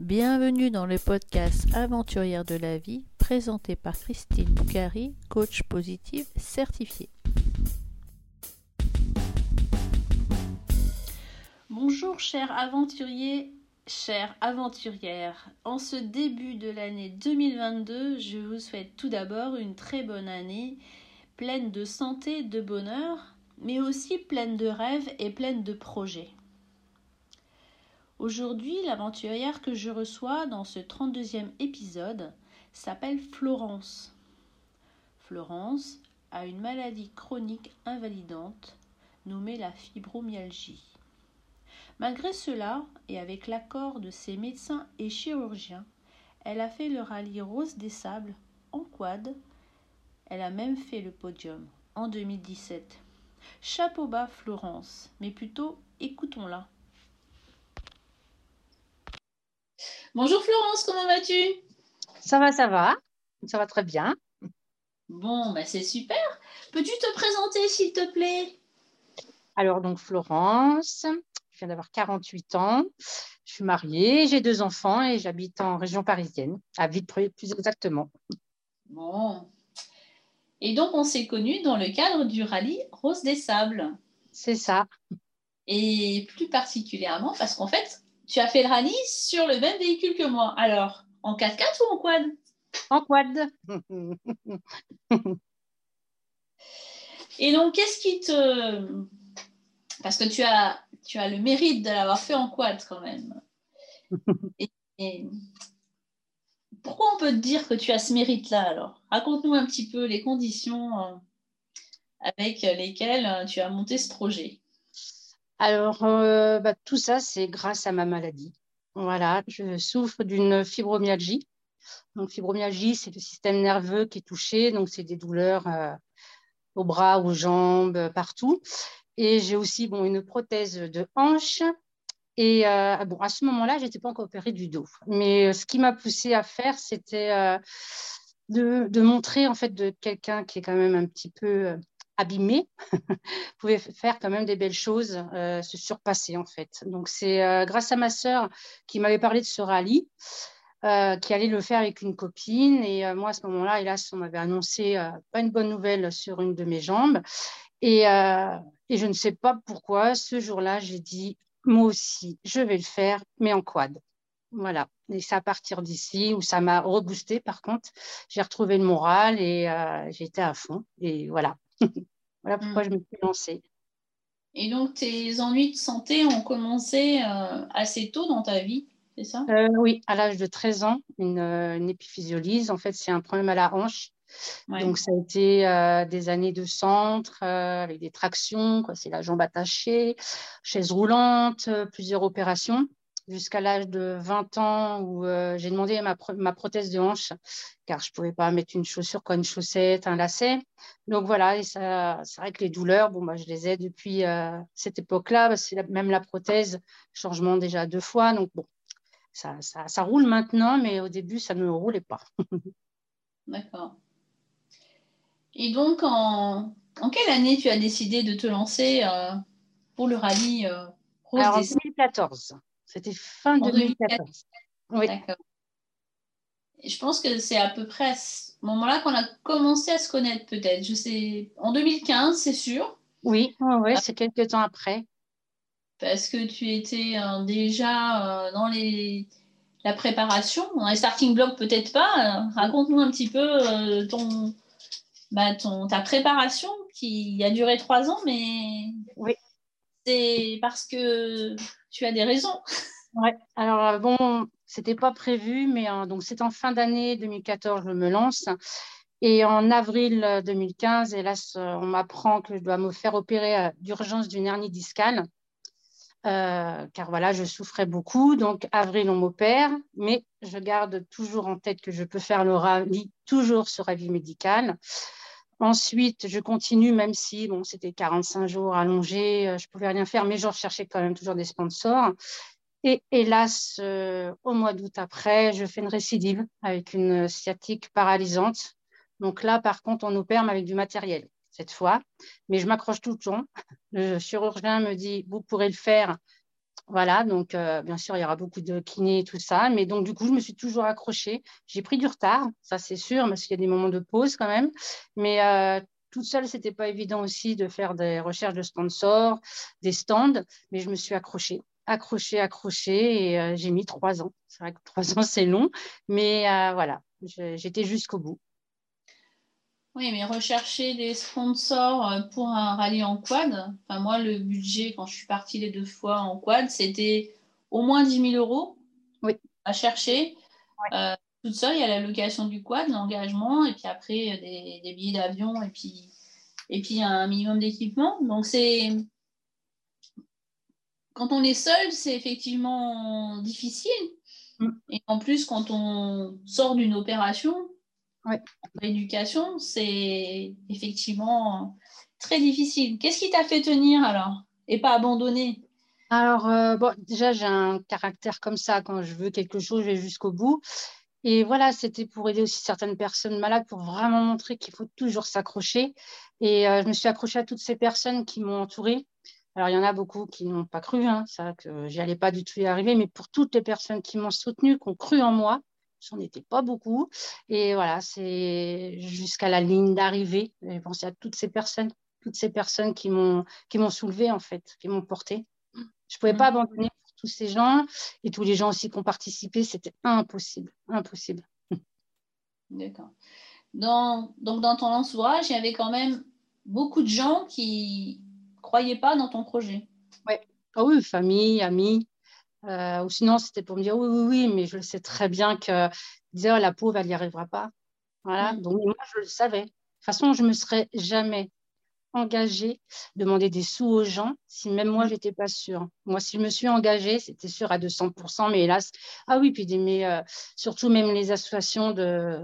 Bienvenue dans le podcast Aventurière de la vie, présenté par Christine Boucari, coach positive certifiée. Bonjour chers aventuriers, chères aventurières. En ce début de l'année 2022, je vous souhaite tout d'abord une très bonne année, pleine de santé, de bonheur, mais aussi pleine de rêves et pleine de projets. Aujourd'hui, l'aventurière que je reçois dans ce 32e épisode s'appelle Florence. Florence a une maladie chronique invalidante nommée la fibromyalgie. Malgré cela, et avec l'accord de ses médecins et chirurgiens, elle a fait le rallye Rose des Sables en quad. Elle a même fait le podium en 2017. Chapeau bas Florence, mais plutôt écoutons-la. Bonjour Florence, comment vas-tu? Ça va, ça va. Ça va très bien. Bon, bah c'est super. Peux-tu te présenter, s'il te plaît? Alors, donc, Florence, je viens d'avoir 48 ans. Je suis mariée, j'ai deux enfants et j'habite en région parisienne, à Vitry plus exactement. Bon. Et donc, on s'est connus dans le cadre du rallye Rose des Sables. C'est ça. Et plus particulièrement parce qu'en fait, tu as fait le rallye sur le même véhicule que moi. Alors, en 4x4 ou en quad? En quad. Et donc, qu'est-ce qui te... Parce que tu as, tu as le mérite de l'avoir fait en quad quand même. Et, pourquoi on peut te dire que tu as ce mérite-là alors? Raconte-nous un petit peu les conditions euh, avec lesquelles euh, tu as monté ce projet. Alors, euh, bah, tout ça, c'est grâce à ma maladie. Voilà, je souffre d'une fibromyalgie. Donc, fibromyalgie, c'est le système nerveux qui est touché. Donc, c'est des douleurs euh, aux bras, aux jambes, partout. Et j'ai aussi bon, une prothèse de hanche. Et euh, bon, à ce moment-là, je n'étais pas encore opérée du dos. Mais ce qui m'a poussée à faire, c'était de, montrer en fait de quelqu'un qui est quand même un petit peu abîmé, pouvait faire quand même des belles choses, euh, se surpasser en fait. Donc c'est euh, grâce à ma sœur qui m'avait parlé de ce rallye, euh, qui allait le faire avec une copine. Et moi à ce moment-là, hélas, on m'avait annoncé pas une bonne nouvelle sur une de mes jambes. Et, et je ne sais pas pourquoi, ce jour-là, j'ai dit, moi aussi, je vais le faire, mais en quad. Voilà. Et c'est à partir d'ici où ça m'a reboosté. Par contre, j'ai retrouvé le moral et j'étais à fond. Et voilà. voilà pourquoi mm. je me suis lancée. Et donc, tes ennuis de santé ont commencé euh, assez tôt dans ta vie, c'est ça? Euh, Oui, à l'âge de 13 ans, une, euh, une, épiphysiolise. En fait, c'est un problème à la hanche. Donc, ça a été des années de centre avec des tractions, c'est la jambe attachée, chaise roulante, plusieurs opérations jusqu'à l'âge de 20 ans où euh, j'ai demandé ma, ma, prothèse de hanche car je ne pouvais pas mettre une chaussure comme une chaussette, un lacet. Donc voilà, et ça, c'est vrai que les douleurs, bon, moi, je les ai depuis euh, cette époque-là, c'est même la prothèse, changement déjà deux fois. Donc bon, ça, ça, ça, roule maintenant, mais au début, ça ne roulait pas. D'accord. Et donc, en, en, quelle année tu as décidé de te lancer euh, pour le rallye Rose Alors, en 2014. C'était fin 2014. Oui. D'accord. Je pense que c'est à peu près à ce moment-là qu'on a commencé à se connaître, peut-être. Je sais, en 2015, c'est sûr. Oui, ouais, c'est quelques temps après. Parce que tu étais euh, déjà euh, dans les, la préparation, dans les starting blocks, peut-être pas. Raconte-nous un petit peu euh, ton, bah, ton, ta préparation qui a duré trois ans, mais oui. c'est parce que tu as des raisons. Alors euh, bon, c'était pas prévu, mais euh, donc c'est en fin d'année 2014 je me lance. Et en avril 2015, hélas, euh, on m'apprend que je dois me faire opérer d'urgence d'une hernie discale. car voilà, je souffrais beaucoup. Donc, avril, on m'opère, mais je garde toujours en tête que je peux faire le rallye toujours sur avis médical. Ensuite, je continue, même si bon, c'était 45 jours allongés, je ne pouvais rien faire, mais je recherchais quand même toujours des sponsors. Et hélas, euh, au mois d'août après, je fais une récidive avec une sciatique paralysante. Donc là, par contre, on opère avec du matériel cette fois, mais je m'accroche tout le temps. Le chirurgien me dit, vous pourrez le faire Voilà, donc bien sûr, il y aura beaucoup de kinés et tout ça. Mais donc, du coup, je me suis toujours accrochée. J'ai pris du retard, ça c'est sûr, parce qu'il y a des moments de pause quand même. Mais toute seule, ce n'était pas évident aussi de faire des recherches de sponsors, des stands, mais je me suis accrochée, accrochée, accrochée, et euh, j'ai mis trois ans. C'est vrai que trois ans, c'est long, mais euh, voilà, j'étais jusqu'au bout. Oui, mais rechercher des sponsors euh, pour un rallye en quad, enfin moi, le budget, quand je suis partie les deux fois en quad, c'était au moins 10 000 euros oui. à chercher toute seule, il y a la location du quad, l'engagement, et puis après des, des billets d'avion, et puis, et puis un minimum d'équipement. Donc c'est. Quand on est seul, c'est effectivement difficile. Mm. Et en plus, quand on sort d'une opération, ouais. l'éducation, c'est effectivement très difficile. Qu'est-ce qui t'a fait tenir alors et pas abandonner? Alors, euh, bon, déjà, j'ai un caractère comme ça. Quand je veux quelque chose, je vais jusqu'au bout. Et voilà, c'était pour aider aussi certaines personnes malades, pour vraiment montrer qu'il faut toujours s'accrocher. Et euh, je me suis accrochée à toutes ces personnes qui m'ont entourée. Alors, il y en a beaucoup qui n'ont pas cru, hein, ça, que j'y allais pas du tout y arriver, mais pour toutes les personnes qui m'ont soutenue, qui ont cru en moi, j'en étais pas beaucoup. Et voilà, c'est jusqu'à la ligne d'arrivée. J'ai pensé à toutes ces personnes, toutes ces personnes qui m'ont qui m'ont soulevé en fait, qui m'ont porté. Je pouvais pas mmh. abandonner tous ces gens et tous les gens aussi qui ont participé, c'était impossible, impossible. D'accord. Dans, donc dans ton entourage, il y avait quand même beaucoup de gens qui croyaient pas dans ton projet. Ouais. Ah oui, famille, amis. Euh, ou sinon, c'était pour me dire oui, oui, oui, mais je sais très bien que dire oh, la pauvre, elle n'y arrivera pas. Voilà. Mm. Donc moi, je le savais. De toute façon, je me serais jamais engagée, demander des sous aux gens, si même moi, mm. je n'étais pas sûre. Moi, si je me suis engagée, c'était sûr à 200%, mais hélas, ah oui, puis mais, euh, surtout même les associations de,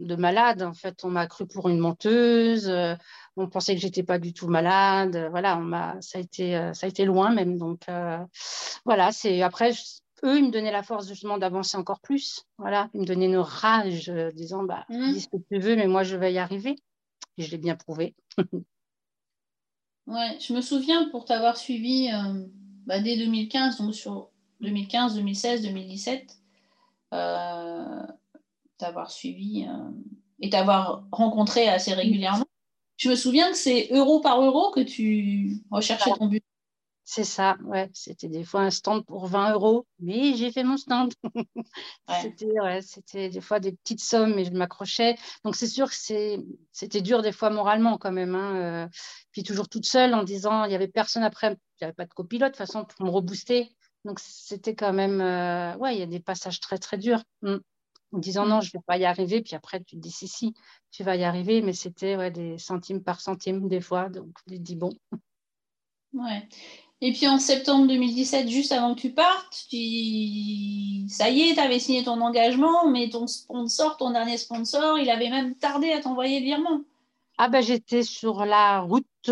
de malades, en fait, on m'a cru pour une menteuse, euh, on pensait que j'étais pas du tout malade, voilà, on m'a, ça a été, euh, ça a été loin même, donc voilà, c'est après. eux, ils me donnaient la force justement d'avancer encore plus. Voilà, ils me donnaient une rage, disant bah, mm. dis ce que tu veux, mais moi je vais y arriver. Et je l'ai bien prouvé. Ouais, je me souviens pour t'avoir suivi euh, bah, dès 2015, donc sur 2015, 2016, 2017, t'avoir suivi euh, et t'avoir rencontré assez régulièrement. Je me souviens que c'est euro par euro que tu recherchais ton but. C'est ça, ouais. C'était des fois un stand pour 20 euros, mais j'ai fait mon stand. C'était des fois des petites sommes, mais je m'accrochais. Donc c'est sûr que c'était dur des fois moralement quand même. Hein. Euh. Puis toujours toute seule en disant, il n'y avait personne après, il n'y avait pas de copilote de toute façon pour me rebooster. Donc c'était quand même, euh, ouais, il y a des passages très très durs. Mm. En disant non, mm. je ne vais pas y arriver, puis après tu te dis si, si, tu vas y arriver, mais c'était ouais, des centimes par centime des fois, donc tu te dis bon. Ouais. Et puis en septembre 2017, juste avant que tu partes, tu... ça y est, tu avais signé ton engagement, mais ton sponsor, ton dernier sponsor, il avait même tardé à t'envoyer le virement. Ah ben j'étais sur la route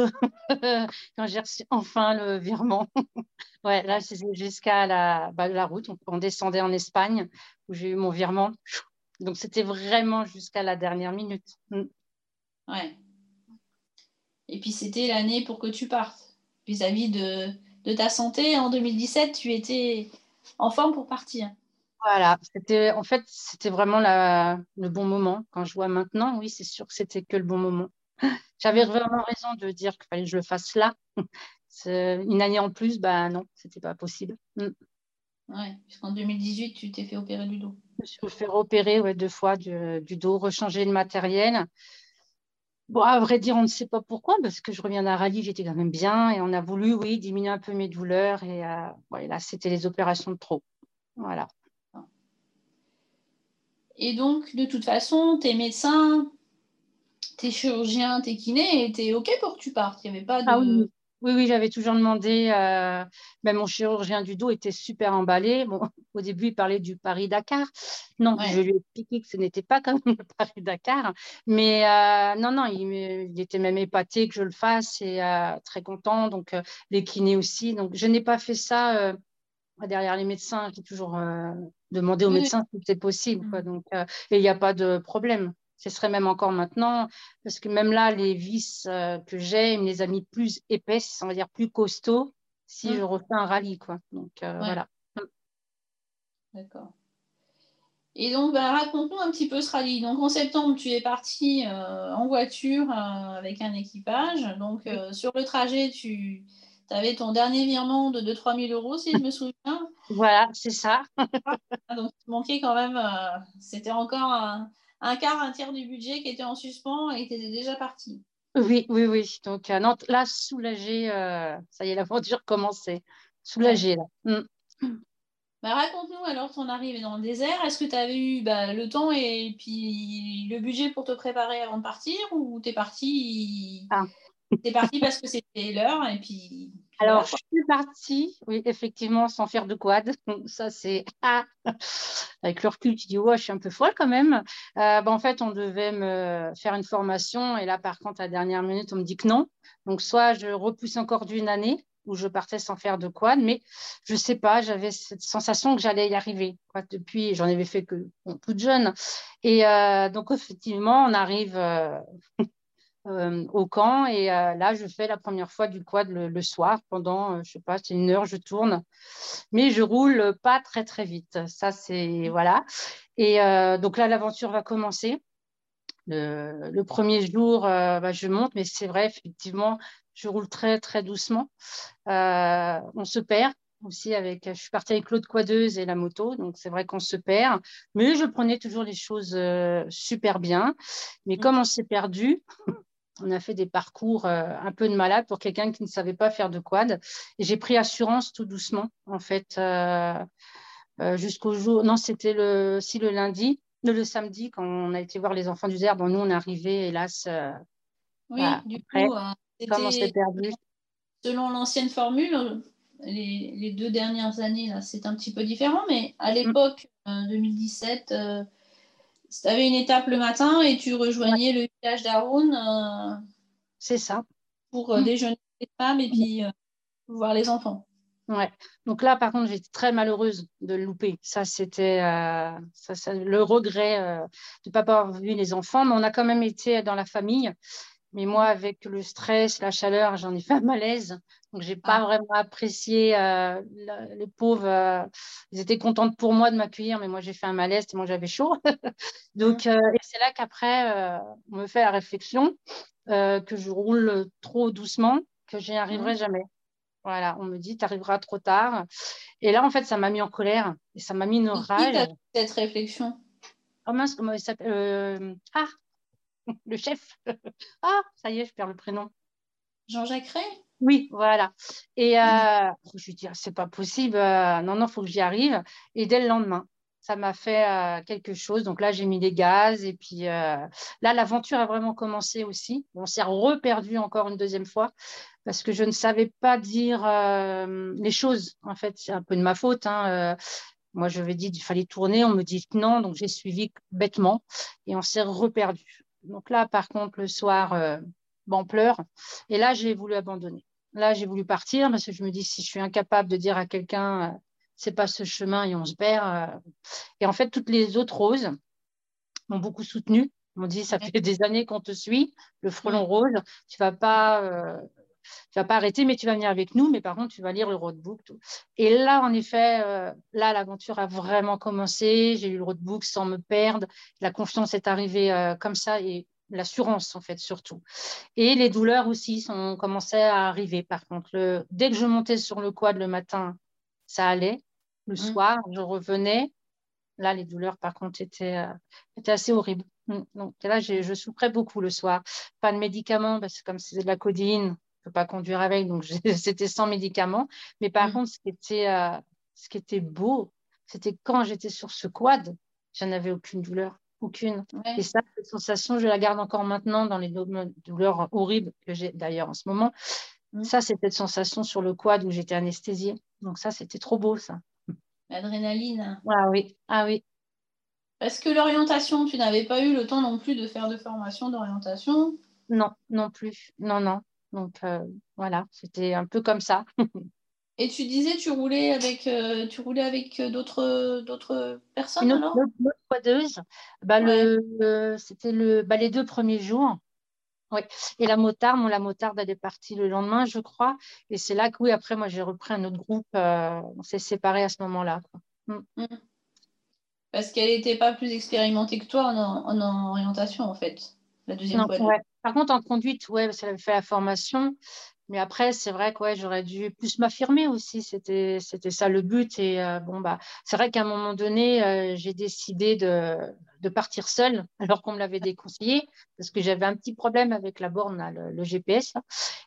quand j'ai reçu enfin le virement. ouais, là c'est jusqu'à la, bah, la route, on, descendait en Espagne où j'ai eu mon virement. Donc c'était vraiment jusqu'à la dernière minute. Mm. Ouais. Et puis c'était l'année pour que tu partes vis-à-vis de, ta santé. En 2017, tu étais en forme pour partir. Voilà, c'était en fait c'était vraiment le bon moment. Quand je vois maintenant, oui, c'est sûr que c'était que le bon moment. J'avais vraiment raison de dire qu'il fallait que je le fasse là. Une année en plus, ben non, c'était pas possible. Mm. Ouais, puisqu'en 2018, tu t'es fait opérer du dos. Je me suis fait opérer ouais, deux fois du, du dos, rechanger le matériel. Bon, à vrai dire, on ne sait pas pourquoi, parce que je reviens d'un rallye, j'étais quand même bien et on a voulu, oui, diminuer un peu mes douleurs. Et euh, là, c'était les opérations de trop. Voilà. Et donc, de toute façon, tes médecins, tes chirurgiens, tes kinés étaient OK pour que tu partes. Il n'y avait pas de. Ah oui. Oui, oui, j'avais toujours demandé. Euh, ben, mon chirurgien du dos était super emballé. Bon, au début, il parlait du Paris-Dakar. Non, je lui ai expliqué que ce n'était pas comme le Paris-Dakar. Mais euh, non, non, il, était même épaté que je le fasse et euh, très content. Donc, les kinés aussi. Donc, je n'ai pas fait ça derrière les médecins. J'ai toujours demandé aux médecins si c'était possible. Quoi. Mmh. Donc, et il n'y a pas de problème. Ce serait même encore maintenant, parce que même là, les vis euh, que j'ai, ils me les a mis plus épaisses, on va dire plus costauds. si mm. je refais un rallye. Quoi. Donc voilà. D'accord. Et donc, bah, raconte-nous un petit peu ce rallye. Donc, en septembre, tu es parti en voiture avec un équipage. Donc, sur le trajet, tu tu avais ton dernier virement de 2-3 000 euros, si je me souviens. Voilà, c'est ça. Ah, donc, tu manquais quand même, euh, c'était encore un, quart, un tiers du budget qui était en suspens et tu étais déjà parti. Oui, oui, oui. Donc, euh, là, soulagé, euh, ça y est, l'aventure commençait. Soulagé, là. Mm. Bah, Raconte-nous alors ton arrivée dans le désert. Est-ce que tu avais eu bah, le temps et puis le budget pour te préparer avant de partir ou tu es parti? Ah. Parti parce que c'était l'heure et puis. Alors, je suis partie, oui, effectivement, sans faire de quad. Ça, c'est. Ah Avec le recul, tu dis, ouais, je suis un peu folle quand même. Euh, ben, en fait, on devait me faire une formation et là, par contre, à la dernière minute, on me dit que non. Donc, soit je repousse encore d'une année où je partais sans faire de quad, mais je ne sais pas, j'avais cette sensation que j'allais y arriver. Depuis, j'en avais fait que toute jeune. Et euh, donc, effectivement, on arrive. Euh, euh, au camp. Et euh, là, je fais la première fois du quad le, soir pendant, euh, je sais pas, c'est une heure, je tourne. Mais je roule pas très, très vite. Ça, c'est. Voilà. Et donc là, l'aventure va commencer. Le, premier jour, bah, je monte, mais c'est vrai, effectivement, je roule très, très doucement. on se perd aussi avec, je suis partie avec l'autre quadeuse et la moto, donc c'est vrai qu'on se perd, mais je prenais toujours les choses super bien. Mais mmh. comme on s'est perdu, on a fait des parcours euh, un peu de malade pour quelqu'un qui ne savait pas faire de quad. Et j'ai pris assurance tout doucement, en fait, euh, euh, jusqu'au jour. Non, c'était le, si le lundi, le, samedi, quand on a été voir les enfants du désert. Bon, nous, on est arrivés, hélas. oui, du coup, comme on s'est perdu. Selon l'ancienne formule, les, deux dernières années, là, c'est un petit peu différent, mais à mm. l'époque, 2017, tu avais une étape le matin et tu rejoignais le village d'Aroun. Euh, c'est ça. Pour euh, mm. déjeuner les femmes et puis euh, voir les enfants. Ouais. Donc là, par contre, j'étais très malheureuse de le louper. Ça, c'était le regret de ne pas avoir vu les enfants. Mais on a quand même été dans la famille. Mais moi, avec le stress, la chaleur, j'en ai fait un malaise. Donc, je n'ai pas ah. vraiment apprécié. Euh, les pauvres, euh, ils étaient contentes pour moi de m'accueillir, mais moi, j'ai fait un malaise et moi, j'avais chaud. Donc, mmh. euh, c'est là qu'après, on me fait la réflexion que je roule trop doucement, que j'y arriverai mmh. jamais. Voilà, on me dit, tu arriveras trop tard. Et là, en fait, ça m'a mis en colère et ça m'a mis une rage. cette réflexion? Oh mince, comment il s'appelle? Ah, le chef. ah, ça y est, je perds le prénom. Jean-Jacques Ray Oui, voilà. Et euh, je lui dis, ah, c'est pas possible, euh, non, non, il faut que j'y arrive. Et dès le lendemain, ça m'a fait euh, quelque chose. Donc là, j'ai mis des gaz. Et puis là, l'aventure a vraiment commencé aussi. On s'est reperdu encore une deuxième fois parce que je ne savais pas dire les choses. En fait, c'est un peu de ma faute. Hein, moi, je vais dire qu'il fallait tourner. On me dit non. Donc, j'ai suivi bêtement et on s'est reperdu. Donc là, par contre, le soir, euh, bon, pleure. Et là, j'ai voulu abandonner. Là, j'ai voulu partir parce que je me dis, si je suis incapable de dire à quelqu'un, euh, c'est pas ce chemin et on se perd. Euh. Et en fait, toutes les autres roses m'ont beaucoup soutenu. m'ont dit, ça fait des années qu'on te suit, le frelon rose, tu vas pas tu vas pas arrêter, mais tu vas venir avec nous. Mais par contre, tu vas lire le roadbook. Tout. Et là, en effet, euh, là, l'aventure a vraiment commencé. J'ai lu le roadbook sans me perdre. La confiance est arrivée euh, comme ça et l'assurance, en fait, surtout. Et les douleurs aussi ont commencé à arriver. Par contre, dès que je montais sur le quad le matin, ça allait. Le mmh. soir, je revenais. Là, les douleurs, par contre, étaient, euh, étaient assez horribles. Mmh. Donc là, je souffrais beaucoup le soir. Pas de médicaments, parce que comme c'est de la codine, ne peux pas conduire avec, donc c'était sans médicaments. Mais par mm. contre, ce qui était, euh, ce qui était beau, c'était quand j'étais sur ce quad, je n'avais aucune douleur, aucune. Et ça, cette sensation, je la garde encore maintenant dans les douleurs horribles que j'ai d'ailleurs en ce moment. Mm. Ça, c'était cette sensation sur le quad où j'étais anesthésiée. Donc ça, c'était trop beau, ça. L'adrénaline. Ah oui, ah oui. Est-ce que l'orientation, tu n'avais pas eu le temps non plus de faire de formation d'orientation? Non, non plus. Non, non. Donc euh, voilà, c'était un peu comme ça. Et tu disais, tu roulais avec, euh, tu roulais avec euh, d'autres, d'autres personnes Une autre. Bah, le, c'était le, bah, les deux premiers jours. Oui, et la motarde, la motarde, elle est partie le lendemain, je crois. Et c'est là que, oui, après, moi, j'ai repris un autre groupe. Euh, on s'est séparés à ce moment-là. Mm. Mm. Parce qu'elle n'était pas plus expérimentée que toi en, orientation, en fait, la deuxième fois. Par contre, en conduite, ouais, parce qu'elle avait fait la formation. Mais après, c'est vrai que j'aurais dû plus m'affirmer aussi. C'était, c'était ça le but. Et euh, bon, bah, c'est vrai qu'à un moment donné, euh, j'ai décidé de, de, partir seule, alors qu'on me l'avait déconseillé, parce que j'avais un petit problème avec la borne, le, GPS.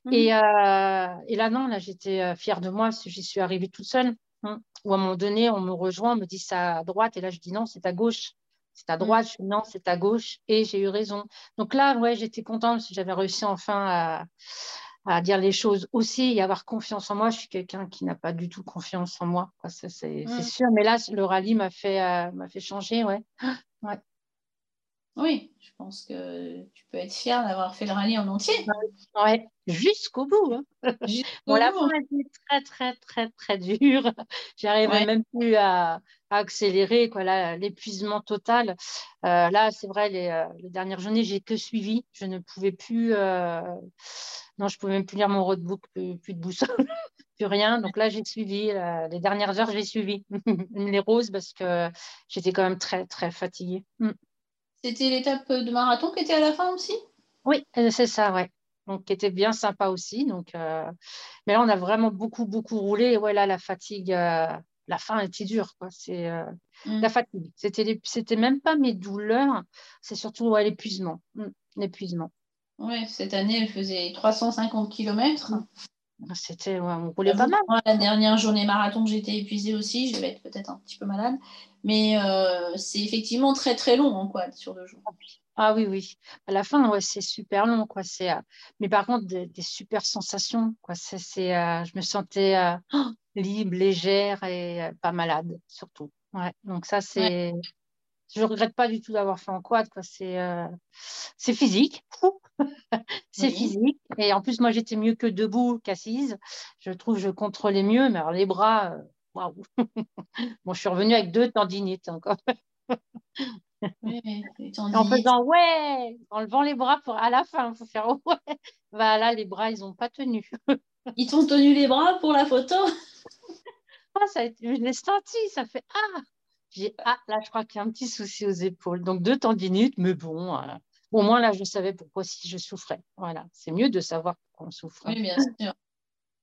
Mmh. Et, euh, et, là, non, là, j'étais fière de moi, parce que j'y suis arrivée toute seule. Hein. Ou à un moment donné, on me rejoint, on me dit ça à droite, et là, je dis non, c'est à gauche. C'est à droite, mmh. non, c'est à gauche, et j'ai eu raison. Donc là, ouais, j'étais contente parce que j'avais réussi enfin à, à dire les choses aussi et avoir confiance en moi. Je suis quelqu'un qui n'a pas du tout confiance en moi, c'est mm. sûr. Mais là, le rallye m'a fait, euh, m'a fait changer, ouais. ouais. Oui, je pense que tu peux être fier d'avoir fait le rallye en entier. Ouais, jusqu'au bout. Hein. bon, la fin était très, très, très, très dure. J'arrivais même plus à, accélérer, quoi, l'épuisement total. Euh, là, c'est vrai, les, euh, les, dernières journées, j'ai que suivi. Je ne pouvais plus. Non, je pouvais même plus lire mon roadbook, plus, plus de boussole, plus rien. Donc là, j'ai suivi. les dernières heures, j'ai suivi les roses parce que j'étais quand même très, très fatiguée. Mm. C'était l'étape de marathon qui était à la fin aussi? Oui, euh, c'est ça, ouais. Donc, qui était bien sympa aussi. Donc, euh, Mais là, on a vraiment beaucoup, beaucoup roulé. Et ouais, là, la fatigue, euh, la fin était dure. Quoi. C'est mm. la fatigue. C'était, c'était même pas mes douleurs, c'est surtout ouais, l'épuisement. Mm, l'épuisement. Oui, cette année, elle faisait 350 km. C'était, on roulait pas mal. la dernière journée marathon, j'étais épuisée aussi. Je vais être peut-être un petit peu malade. Mais euh, c'est effectivement très, très long en quad sur deux jours. Ah oui, oui. À la fin, ouais, c'est super long. Quoi. C'est, euh, Mais par contre, des, super sensations. Quoi. C'est, euh, je me sentais libre, légère et pas malade, surtout. Ouais. Donc ça, c'est je regrette pas du tout d'avoir fait en quad. Quoi. C'est, euh, c'est physique. c'est physique. Et en plus, moi, j'étais mieux que debout qu'assise. Je trouve que je contrôlais mieux. Mais alors, les bras, euh, waouh. bon, je suis revenue avec deux tendinites encore. En faisant ouais, en levant les bras pour à la fin, il faut faire ouais. Voilà, les bras, ils n'ont pas tenu. ils t'ont tenu les bras pour la photo? Ah, ça a été, je l'ai senti, ça fait ah, ah, là, je crois qu'il y a un petit souci aux épaules. Donc, deux tendinites, mais bon, euh, au moins là, je savais pourquoi si je souffrais. Voilà, c'est mieux de savoir pourquoi on souffre. Oui, bien sûr.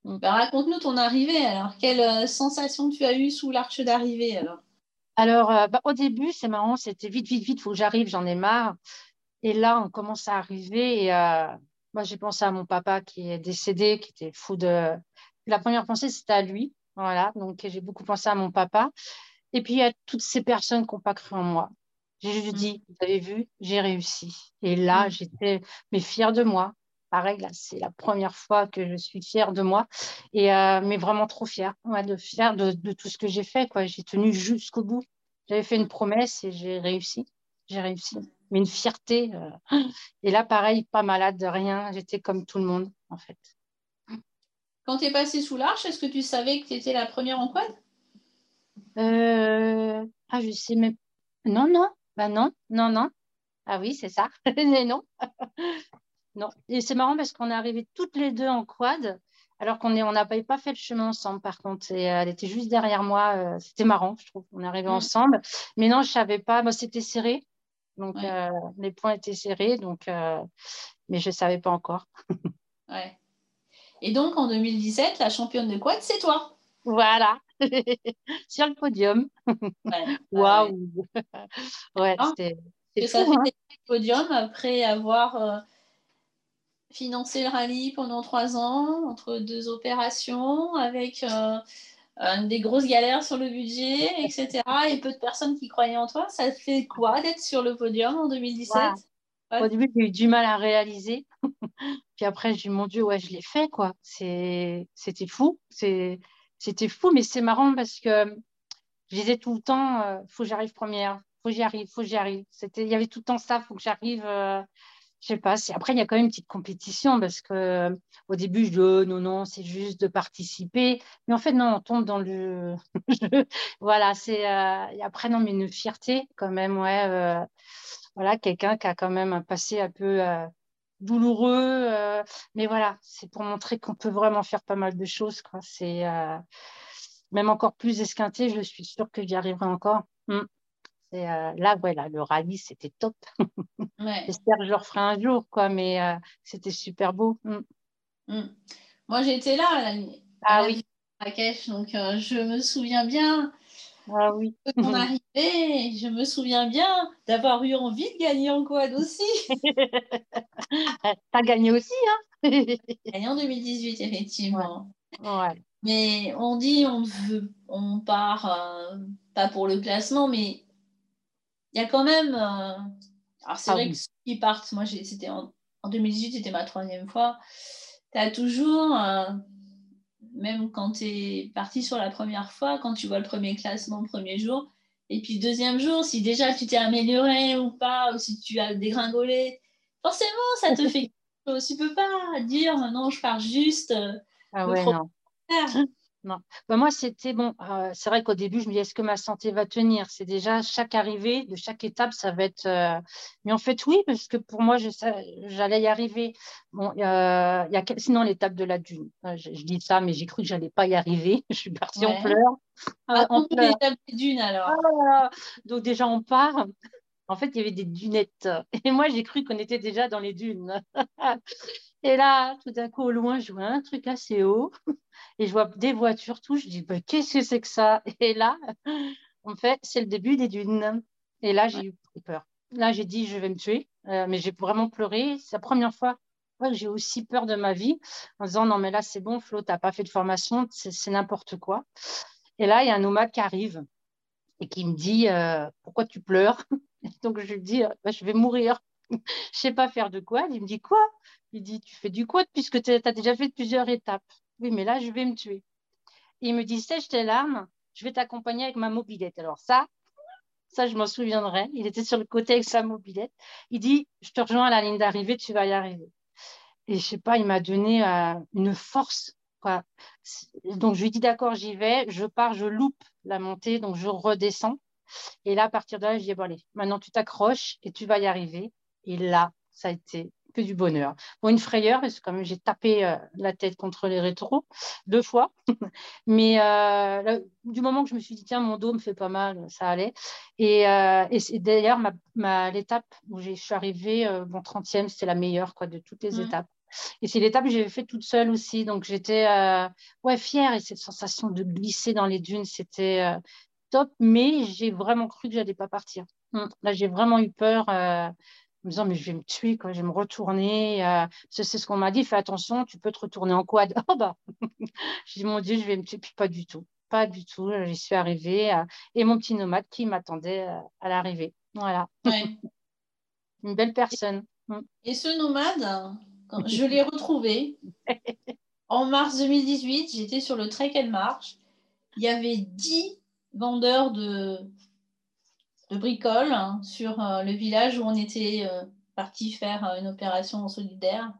Mm. Bah, raconte-nous ton arrivée. Alors, quelle euh, sensation tu as eue sous l'arche d'arrivée alors? Alors, euh, bah, au début, c'est marrant, c'était vite, vite, vite, il faut que j'arrive, j'en ai marre. Et là, on commence à arriver. Et moi, j'ai pensé à mon papa qui est décédé, qui était fou de. La première pensée, c'était à lui. Voilà, donc j'ai beaucoup pensé à mon papa. Et puis, il y a toutes ces personnes qui n'ont pas cru en moi. J'ai juste mm. dit, vous avez vu, j'ai réussi. Et là, mm. j'étais mais fière de moi. Pareil, là, c'est la première fois que je suis fière de moi. Et, euh, mais vraiment trop fière, de, fière de, tout ce que j'ai fait. Quoi. J'ai tenu jusqu'au bout. J'avais fait une promesse et j'ai réussi. J'ai réussi. Mais une fierté. Euh, et là, pareil, pas malade de rien. J'étais comme tout le monde, en fait. Quand tu es passée sous l'arche, est-ce que tu savais que tu étais la première en quad? Euh, ah, je sais même. Non, non, bah non, non, non. Ah oui, c'est ça. Mais non. Non. Et c'est marrant parce qu'on est arrivés toutes les deux en quad, alors qu'on on n'avait pas fait le chemin ensemble, par contre. Et, elle était juste derrière moi. Euh, c'était marrant, je trouve. On est arrivés mm. ensemble. Mais non, je ne savais pas. Moi, c'était serré. Donc, euh, les points étaient serrés. Donc, mais je ne savais pas encore. ouais. Et donc, en 2017, la championne de quad, c'est toi. Voilà. sur le podium. Waouh! ouais, c'était. ça fait hein. podium après avoir euh, financé le rallye pendant trois ans, entre deux opérations, avec euh, des grosses galères sur le budget, etc. Et peu de personnes qui croyaient en toi. Ça fait quoi d'être sur le podium en 2017? Au début, j'ai eu du mal à réaliser. Puis après, j'ai dit, mon Dieu, ouais, je l'ai fait, quoi. C'était fou. C'était fou, mais c'est marrant parce que je disais tout le temps, il euh, faut que j'arrive première, faut que j'y arrive, faut que j'y arrive. Il y avait tout le temps ça, faut que j'arrive. Euh, je sais pas. Après, il y a quand même une petite compétition parce que euh, au début, je dis oh, non, non, c'est juste de participer. Mais en fait, non, on tombe dans le Voilà, c'est. Et après, non, mais une fierté quand même, ouais. voilà, quelqu'un qui a quand même un passé un peu douloureux. mais voilà, c'est pour montrer qu'on peut vraiment faire pas mal de choses. C'est même encore plus esquinté, je suis sûre que j'y arriverai encore. Mm. Là, voilà, le rallye, c'était top. J'espère que je le referai un jour, quoi, mais c'était super beau. Mm. Mm. Moi, j'étais là à la, ah, oui. Marrakech, donc euh, je me souviens bien. Ah oui. Arrivait, je me souviens bien d'avoir eu envie de gagner en quad aussi. T'as gagné aussi, hein Gagné en 2018, effectivement. Ouais. Mais on dit on veut, on part euh, pas pour le classement, mais il y a quand même. Euh, alors c'est ah vrai que ceux qui partent, moi c'était en, en 2018, c'était ma troisième fois tu as toujours, euh, même quand tu es parti sur la première fois, quand tu vois le premier classement le premier jour, et puis le deuxième jour, si déjà tu t'es amélioré ou pas, ou si tu as dégringolé, forcément, ça te fait. Tu peux pas dire non, je pars juste. Ah ouais, non. Non. Bah, moi, c'était bon. Euh, c'est vrai qu'au début, je me disais, est-ce que ma santé va tenir? C'est déjà chaque arrivée de chaque étape, ça va être. Euh, mais en fait, oui, parce que pour moi, j'allais y arriver. Bon, il y a sinon l'étape de la dune. Euh, je, dis ça, mais j'ai cru que j'allais pas y arriver. Je suis partie en pleurs. Ah, en l'étape des dunes alors. Ah, donc déjà, on part. En fait, il y avait des dunettes. Et moi, j'ai cru qu'on était déjà dans les dunes. Et là, tout d'un coup, au loin, je vois un truc assez haut et je vois des voitures, tout. Je dis, bah, qu'est-ce que c'est que ça? Et là, en fait, c'est le début des dunes. Et là, j'ai eu peur. Là, j'ai dit, je vais me tuer. Euh, mais j'ai vraiment pleuré. C'est la première fois que j'ai aussi peur de ma vie en disant, non, mais là, c'est bon, Flo, tu n'as pas fait de formation, c'est n'importe quoi. Et là, il y a un nomade qui arrive et qui me dit, euh, pourquoi tu pleures? Donc, je lui dis, bah, je vais mourir. je ne sais pas faire de quoi. Il me dit, quoi? Il dit, tu fais du quad puisque tu as déjà fait plusieurs étapes. Oui, mais là, je vais me tuer. il me dit, sèche tes larmes, je vais t'accompagner avec ma mobilette. Alors ça, ça, je m'en souviendrai. Il était sur le côté avec sa mobilette. Il dit, je te rejoins à la ligne d'arrivée, tu vas y arriver. Et je sais pas, il m'a donné euh, une force. Donc, je lui dis, d'accord, j'y vais. Je pars, je loupe la montée, donc je redescends. Et là, à partir de là, je dis, bon, allez, maintenant tu t'accroches et tu vas y arriver. Et là, ça a été que du bonheur. Bon, une frayeur, parce que comme j'ai tapé euh, la tête contre les rétros deux fois. Mais euh, du moment que je me suis dit, tiens, mon dos me fait pas mal, ça allait. Et, euh, et d'ailleurs, ma, l'étape où je suis arrivée, mon 30e, c'était la meilleure quoi, de toutes les mmh. étapes. Et c'est l'étape que j'ai fait toute seule aussi. Donc j'étais ouais, fière et cette sensation de glisser dans les dunes, c'était top. Mais j'ai vraiment cru que je n'allais pas partir. Mmh. Là, j'ai vraiment eu peur me disant, mais je vais me tuer, quoi, je vais me retourner. Euh, c'est ce qu'on m'a dit, fais attention, tu peux te retourner en quad. Oh bah J'ai dit, mon Dieu, je vais me tuer. Puis pas du tout, pas du tout. J'y suis arrivée. Euh, et mon petit nomade qui m'attendait euh, à l'arrivée. Voilà. Une belle personne. Mm. Et ce nomade, quand je l'ai retrouvé en mars 2018. J'étais sur le Trek and Marche. Il y avait 10 vendeurs de de bricole hein, sur euh, le village où on était euh, parti faire euh, une opération solidaire.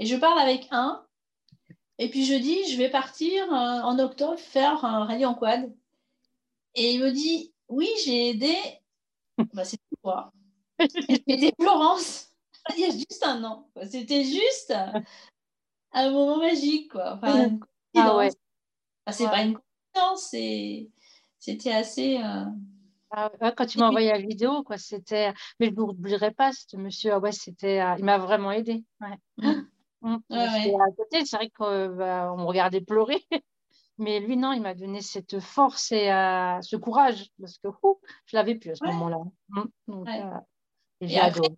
Et je parle avec un, et puis je dis, je vais partir en octobre faire un rallye en quad. Et il me dit, oui, j'ai aidé. Bah, c'était quoi J'ai aidé Florence il y a juste un an. C'était juste un moment magique. Quoi. Enfin, ah ouais. c'est pas une coïncidence, c'était assez. Ah quand tu m'as envoyé la vidéo, quoi, c'était. Mais je n'oublierai pas, ce monsieur. Ah ouais, c'était. Euh, il m'a vraiment aidé. Ouais. Mmh. Mmh. À côté, c'est vrai qu'on bah, me regardait pleurer. Mais lui, non, il m'a donné cette force et euh, ce courage. Parce que je l'avais plus à ce moment-là. Mmh. Euh, et, après,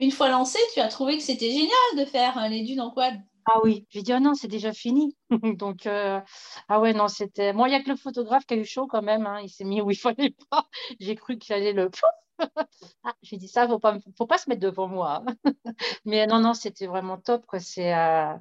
une fois lancé, tu as trouvé que c'était génial de faire les dunes en quad. Ah oui, j'ai dit, oh non, c'est déjà fini. Donc, euh, ah ouais, non, c'était. Moi, il n'y a que le photographe qui a eu chaud quand même. Hein. Il s'est mis où il fallait pas. J'ai cru qu'il allait le. ah, j'ai dit ça, il ne pas, faut pas se mettre devant moi. Mais non, non, c'était vraiment top. Quoi. C'est, euh,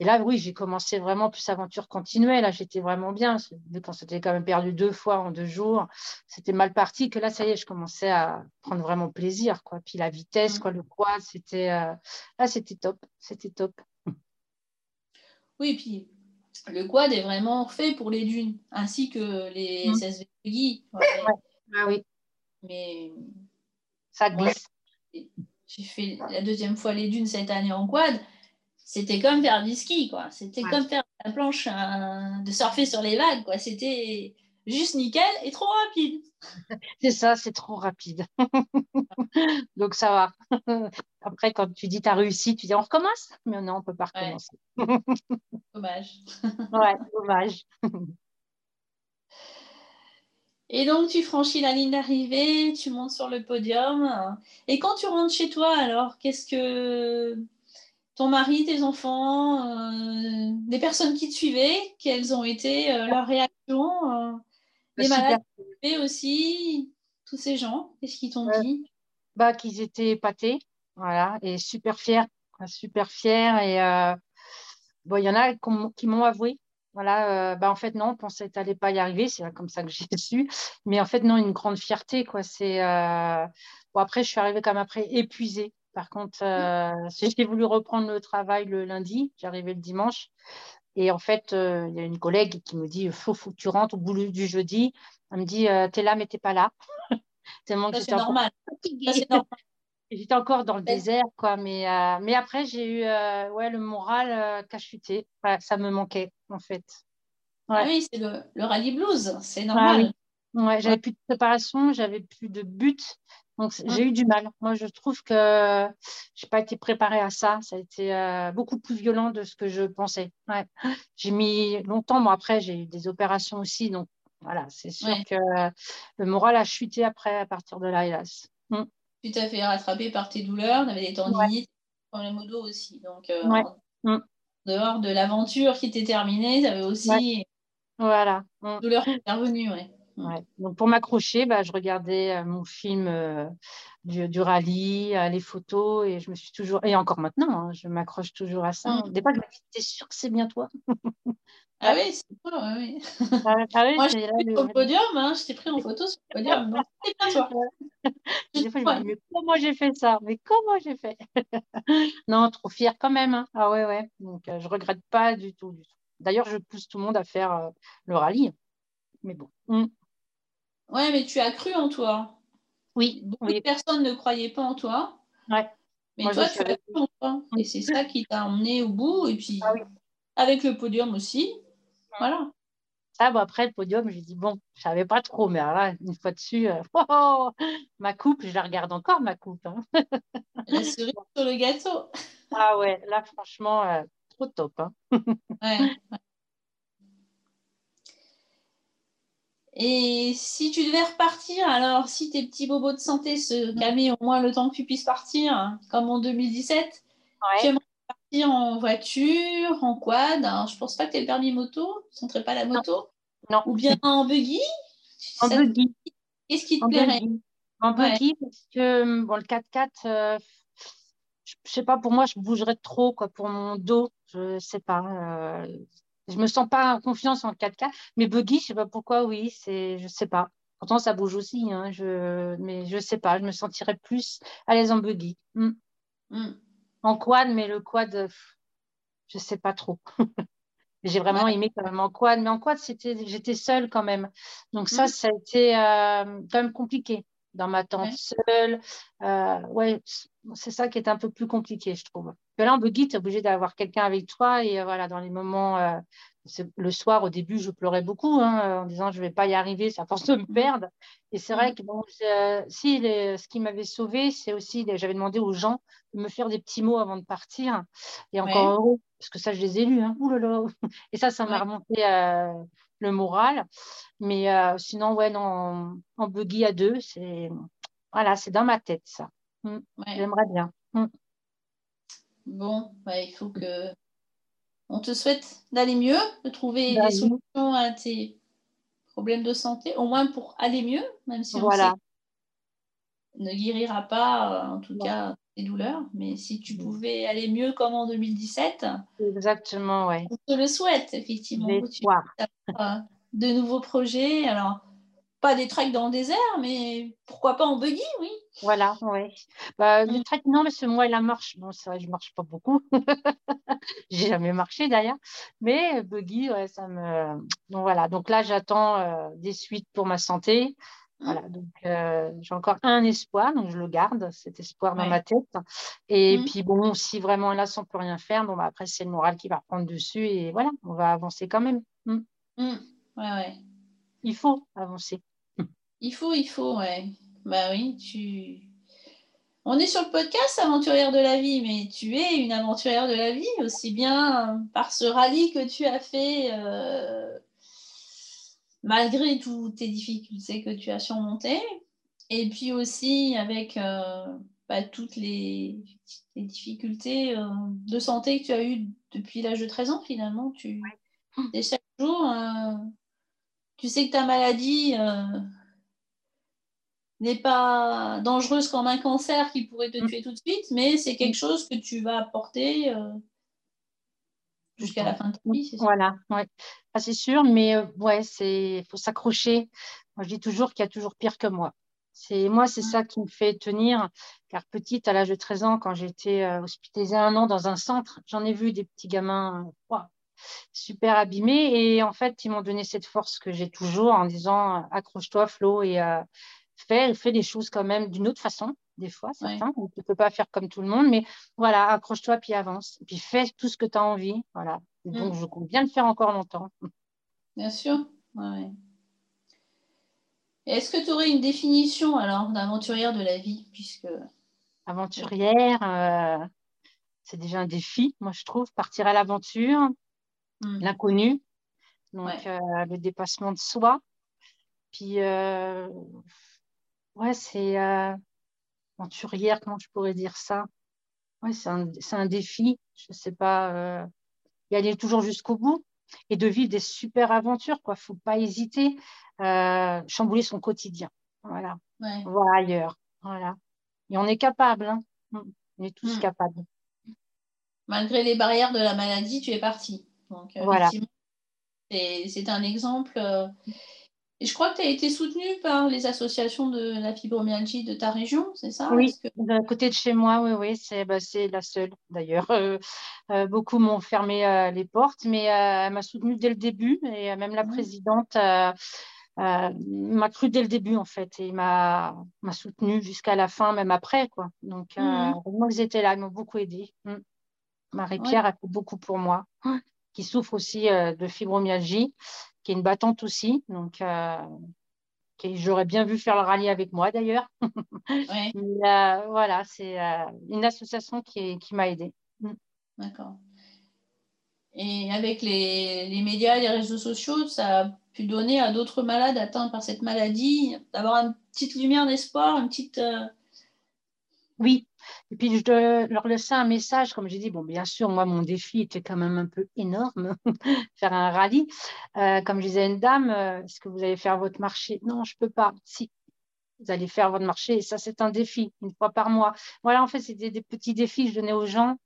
Et là, oui, j'ai commencé vraiment, plus aventure continuelle. Là, j'étais vraiment bien. Quand c'était quand même perdu deux fois en deux jours, c'était mal parti. Que là, ça y est, je commençais à prendre vraiment plaisir. Quoi. Puis la vitesse, mmh. quoi, le quad, c'était. Euh, là, c'était top. C'était top. Oui, puis le quad est vraiment fait pour les dunes, ainsi que les mmh. SSV Ah oui. Mais ça glisse. j'ai fait la deuxième fois les dunes cette année en quad, c'était comme faire du ski, quoi. C'était comme faire la planche de surfer sur les vagues, quoi. C'était juste nickel et trop rapide. C'est ça, c'est trop rapide. Donc ça va. Après, quand tu dis tu as réussi, tu dis on recommence Mais non, on ne peut pas recommencer. dommage. ouais, dommage. Et donc, tu franchis la ligne d'arrivée, tu montes sur le podium. Et quand tu rentres chez toi, alors, qu'est-ce que ton mari, tes enfants, euh, des personnes qui te suivaient, quelles ont été euh, leurs réactions euh, Les malades aussi, tous ces gens, qu'est-ce qu'ils t'ont dit? Bah, Qu'ils étaient épatés, voilà, et super fiers, super fiers. Et bon, il y en a qui m'ont avoué voilà, bah en fait, non, on pensait que tu n'allais pas y arriver. C'est comme ça que j'ai su. Mais en fait, non, une grande fierté. Quoi. C'est, bon, après, je suis arrivée comme après épuisée. Par contre, si j'ai voulu reprendre le travail le lundi, j'arrivais le dimanche. Et en fait, il y a une collègue qui me dit faut, faut que tu rentres au boulot du jeudi. Elle me dit tu es là, mais tu n'es pas là. Tellement que c'est normal. J'étais encore dans le désert, quoi. Mais, euh, mais après, j'ai eu euh, ouais, le moral euh, qu'a chuté. ça me manquait, en fait. Ah oui, c'est le, rallye blues, c'est normal. ouais, j'avais plus de préparation, j'avais plus de but. Donc, j'ai eu du mal. Moi, je trouve que je n'ai pas été préparée à ça. Ça a été beaucoup plus violent de ce que je pensais. Ouais. J'ai mis longtemps. Moi, après, j'ai eu des opérations aussi. Donc, voilà, c'est sûr que le moral a chuté après, à partir de là, hélas. Mm tu t'as fait rattraper par tes douleurs, tu avais des tendinites, des problèmes au dos aussi. Donc, euh, en mm. dehors de l'aventure qui était terminée, tu avais aussi voilà. Mm. douleur qui est revenue. Ouais. Donc pour m'accrocher, bah, je regardais euh, mon film euh, du, rallye, les photos, et je me suis toujours, et encore maintenant, hein, je m'accroche toujours à ça. Des fois, je me dis, t'es sûr que c'est bien toi? Ah oui, c'est toi, oui. Ah, ah oui Moi, je t'ai pris au podium, hein, je t'ai pris en photo sur le podium, c'est pas toi. Des fois, je me dis, mais comment j'ai fait ça? Mais comment j'ai fait? Non, trop fière quand même. Hein. Ah ouais, ouais. Donc, euh, je regrette pas du tout. Du tout. D'ailleurs, je pousse tout le monde à faire euh, le rallye. Mais bon. Mm. Ouais, mais tu as cru en toi. Oui. Beaucoup de personnes ne croyaient pas en toi. Ouais. Mais toi, tu as cru en toi. Et c'est ça qui t'a emmené au bout. Et puis, ah avec le podium aussi. Voilà. Ça, bon, après le podium, j'ai dit, bon, je savais pas trop, mais là, une fois dessus, euh, oh, oh, ma coupe, je la regarde encore, ma coupe. Hein. la cerise sur le gâteau. ah ouais, là, franchement, euh, trop top. Hein. ouais, Et si tu devais repartir, alors si tes petits bobos de santé se calmaient au moins le temps que tu puisses partir, comme en 2017, tu aimerais en voiture, en quad. Alors, je pense pas que tu aies le permis moto. Tu ne pas la moto. Non. Ou bien en buggy. En buggy. Qu'est-ce qui te plairait? En buggy, parce que bon, le 4x4, euh, je, ne sais pas, pour moi, je bougerais trop quoi, pour mon dos. Je sais pas. Euh, je me sens pas en confiance en 4x4. Mais buggy, je sais pas pourquoi, oui, c'est, je sais pas. Pourtant, ça bouge aussi, hein, je, mais je sais pas, je me sentirais plus à l'aise en buggy. Hmm. Hmm en quad, mais le quad, je ne sais pas trop. J'ai vraiment aimé quand même en quad, mais en quad, c'était, j'étais seule quand même. Donc ça, mhm. ça a été euh, quand même compliqué dans ma tente seule. Euh, ouais, c'est ça qui est un peu plus compliqué, je trouve. Là, en buggy, tu es obligé d'avoir quelqu'un avec toi et euh, voilà, dans les moments le soir, au début, je pleurais beaucoup hein, en disant je ne vais pas y arriver, c'est à force de me mmh. perdre. Et c'est vrai mmh. que bon, si ce qui m'avait sauvé, c'est aussi, j'avais demandé aux gens de me faire des petits mots avant de partir. Et encore heureux, parce que ça, je les ai lus. Hein. Et ça, ça m'a remonté euh, le moral. Mais euh, sinon, ouais, non, en, buggy à deux, c'est voilà, c'est dans ma tête, ça. Mmh. J'aimerais bien. Bon, il faut que on te souhaite d'aller mieux, de trouver des solutions à tes problèmes de santé, au moins pour aller mieux, même si on sait ne guérira pas, euh, en tout cas, tes douleurs. Mais si tu pouvais aller mieux comme en 2017, exactement, ouais. On te le souhaite, effectivement. Euh, de nouveaux projets. Alors, pas des treks dans le désert, mais pourquoi pas en buggy, oui. Voilà, oui. Bah, mm. trek, non, mais ce moi, la marche, bon, c'est vrai, je marche pas beaucoup. J'ai jamais marché d'ailleurs. Mais buggy, ouais, ça me. Donc voilà. Donc là, j'attends euh, des suites pour ma santé. Voilà, donc euh, j'ai encore un espoir, donc je le garde, cet espoir dans ma tête. Et puis bon, si vraiment là, on ne peut rien faire, bon, bah, après, c'est le moral qui va prendre dessus et voilà, on va avancer quand même. Mm. Ouais, ouais. Il faut avancer. Il faut, il faut, ouais. Bah oui, tu. On est sur le podcast Aventurière de la vie, mais tu es une aventurière de la vie, aussi bien par ce rallye que tu as fait. Euh, malgré toutes tes difficultés que tu as surmontées. Et puis aussi avec euh, bah, toutes les, difficultés euh, de santé que tu as eues depuis l'âge de 13 ans, finalement. Tu, Et chaque jour, tu sais que ta maladie n'est pas dangereuse comme un cancer qui pourrait te mm. tuer tout de suite, mais c'est quelque chose que tu vas apporter jusqu'à la fin de ta vie. C'est voilà, ouais. Ah, c'est sûr, mais euh, ouais, c'est faut s'accrocher. Moi, je dis toujours qu'il y a toujours pire que moi. C'est moi, c'est ça qui me fait tenir. Car petite, à l'âge de 13 ans, quand j'étais euh, hospitalisée un an dans un centre, j'en ai vu des petits gamins super abîmés. Et en fait, ils m'ont donné cette force que j'ai toujours en disant accroche-toi, Flo, et euh, fais, des choses quand même d'une autre façon des fois, certains. Tu ne peux pas faire comme tout le monde, mais voilà, accroche-toi puis avance. Puis fais tout ce que tu as envie. Voilà. Donc, mm. je compte bien le faire encore longtemps. Bien sûr. Est-ce que tu aurais une définition alors d'aventurière de la vie? Puisque... Aventurière, euh, c'est déjà un défi, moi je trouve. Partir à l'aventure, mm. l'inconnu, donc euh, le dépassement de soi. Puis, euh, ouais, c'est aventurière, comment je pourrais dire ça? Ouais, c'est un, défi, je ne sais pas, euh, y aller toujours jusqu'au bout et de vivre des super aventures. Il ne faut pas hésiter, euh, chambouler son quotidien. Voilà. Voir ailleurs. Voilà. Et on est capable. Hein. On est tous hmm. capables. Malgré les barrières de la maladie, tu es parti. Donc, euh, voilà. C'est un exemple. Et je crois que tu as été soutenue par les associations de la fibromyalgie de ta région, c'est ça? Oui, d'un côté de chez moi, oui, oui, c'est bah, la seule d'ailleurs. Euh, euh, beaucoup m'ont fermé euh, les portes, mais elle m'a soutenue dès le début et même la mmh. présidente m'a cru dès le début en fait et m'a soutenue jusqu'à la fin, même après. Quoi. Donc, mmh. moi, ils étaient là, ils m'ont beaucoup aidé. Mmh. Marie-Pierre a fait beaucoup pour moi, qui souffre aussi de fibromyalgie qui est une battante aussi. Donc, euh, j'aurais bien vu faire le rallye avec moi d'ailleurs. Euh, voilà, c'est euh, une association qui, qui m'a aidée. Mm. D'accord. Et avec les, les, médias, les réseaux sociaux, ça a pu donner à d'autres malades atteints par cette maladie d'avoir une petite lumière d'espoir, une petite. Oui, et puis, je leur laisser un message, comme j'ai dit, bon, bien sûr, moi, mon défi était quand même un peu énorme, faire un rallye. Euh, comme je disais à une dame, euh, est-ce que vous allez faire votre marché? Non, je ne peux pas. Si, vous allez faire votre marché, et ça, c'est un défi, une fois par mois. Voilà, en fait, c'était des petits défis que je donnais aux gens.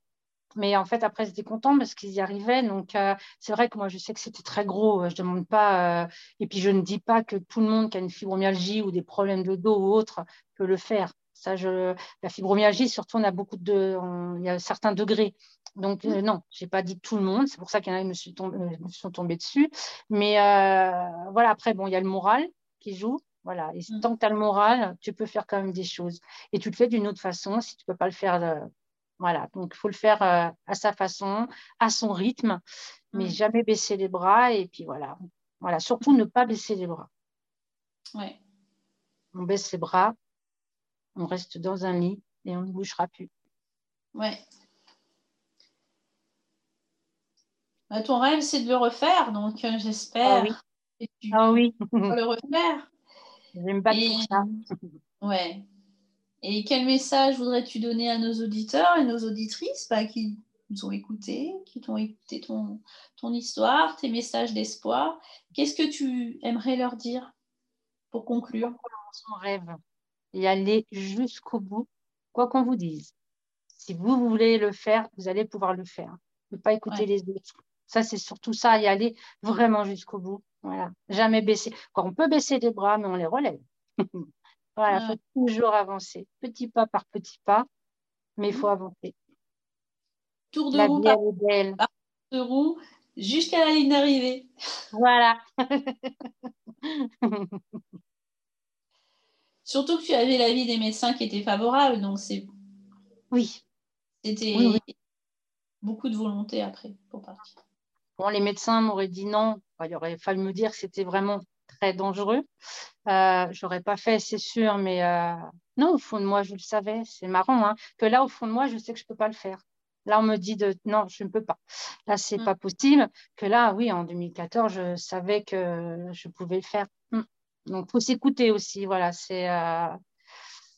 Mais en fait, après, c'était content parce qu'ils y arrivaient. Donc, euh, c'est vrai que moi, je sais que c'était très gros. Je ne demande pas. et puis, je ne dis pas que tout le monde qui a une fibromyalgie ou des problèmes de dos ou autre peut le faire. Ça, je, la fibromyalgie, surtout, on a beaucoup de, il y a certains degrés. Donc, euh, non, je n'ai pas dit tout le monde. C'est pour ça qu'il y en a qui me, suis euh, sont tombés dessus. Mais euh, voilà, après, bon, il y a le moral qui joue. Voilà. Et mm. tant que tu as le moral, tu peux faire quand même des choses. Et tu le fais d'une autre façon si tu ne peux pas le faire. voilà. Donc, il faut le faire à sa façon, à son rythme, mais mm. jamais baisser les bras. Et puis voilà. Voilà. Surtout ne pas baisser les bras. Ouais. On baisse les bras, on reste dans un lit et on ne bougera plus. Ouais. Bah, ton rêve, c'est de le refaire, donc euh, j'espère ah que tu ah oui. le refaire. J'aime pas et... ça. Ouais. Et quel message voudrais-tu donner à nos auditeurs et nos auditrices bah, qui nous ont écoutés, qui t'ont écouté ton, ton histoire, tes messages d'espoir? Qu'est-ce que tu aimerais leur dire pour conclure? Son rêve et aller jusqu'au bout, quoi qu'on vous dise. Si vous, voulez le faire, vous allez pouvoir le faire. Ne pas écouter les autres. Ça, c'est surtout ça, y aller vraiment jusqu'au bout. Voilà. Jamais baisser. Quand on peut baisser les bras, mais on les relève. voilà, il faut toujours avancer, petit pas par petit pas, mais il faut avancer. Tour de roue, de roue jusqu'à la ligne d'arrivée. Voilà. Surtout que tu avais l'avis des médecins qui était favorable, donc c'est. Oui. C'était beaucoup de volonté après pour partir. Bon, les médecins m'auraient dit non. Il aurait fallu me dire que c'était vraiment très dangereux. Euh, J'aurais pas fait, c'est sûr, mais euh, non, au fond de moi, je le savais. C'est marrant, hein, que là, au fond de moi, je sais que je peux pas le faire. Là, on me dit de non, je ne peux pas. Là, c'est n'est mm. pas possible. Que là, oui, en 2014, je savais que je pouvais le faire. Donc, faut s'écouter aussi. Voilà, c'est. Euh,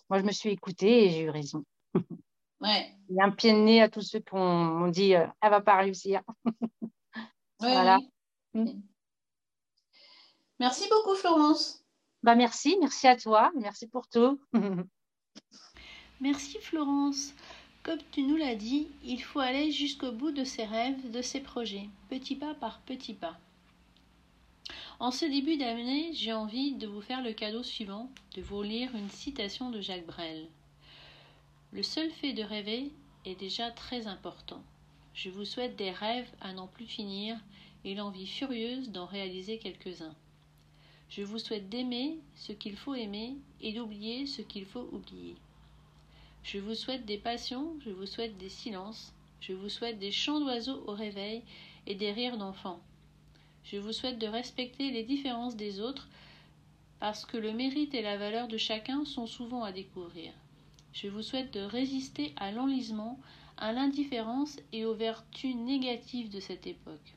moi, je me suis écoutée et j'ai eu raison. Ouais. Il y a un pied de nez à tous ceux qui ont dit euh, elle va pas réussir. voilà. Mm. Merci beaucoup, Florence. Bah, merci, merci à toi. Merci pour tout. merci, Florence. Comme tu nous l'as dit, il faut aller jusqu'au bout de ses rêves, de ses projets, petit pas par petit pas. En ce début d'année, j'ai envie de vous faire le cadeau suivant, de vous lire une citation de Jacques Brel. Le seul fait de rêver est déjà très important. Je vous souhaite des rêves à n'en plus finir et l'envie furieuse d'en réaliser quelques-uns. Je vous souhaite d'aimer ce qu'il faut aimer et d'oublier ce qu'il faut oublier. Je vous souhaite des passions, je vous souhaite des silences, je vous souhaite des chants d'oiseaux au réveil et des rires d'enfants. Je vous souhaite de respecter les différences des autres parce que le mérite et la valeur de chacun sont souvent à découvrir. Je vous souhaite de résister à l'enlisement, à l'indifférence et aux vertus négatives de cette époque.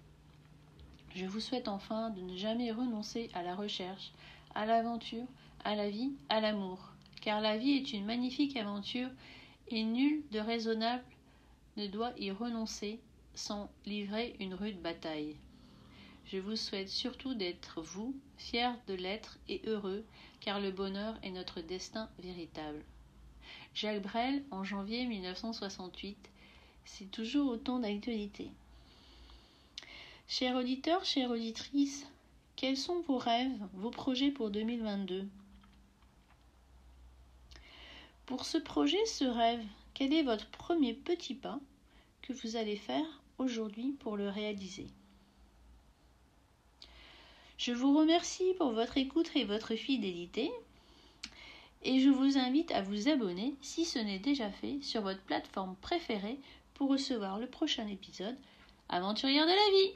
Je vous souhaite enfin de ne jamais renoncer à la recherche, à l'aventure, à la vie, à l'amour car la vie est une magnifique aventure et nul de raisonnable ne doit y renoncer sans livrer une rude bataille. Je vous souhaite surtout d'être vous, fiers de l'être et heureux, car le bonheur est notre destin véritable. Jacques Brel, en janvier 1968, c'est toujours autant d'actualité. Chers auditeurs, chères auditrices, quels sont vos rêves, vos projets pour 2022 pour ce projet, ce rêve, quel est votre premier petit pas que vous allez faire aujourd'hui pour le réaliser? Je vous remercie pour votre écoute et votre fidélité et je vous invite à vous abonner si ce n'est déjà fait sur votre plateforme préférée pour recevoir le prochain épisode Aventurière de la vie.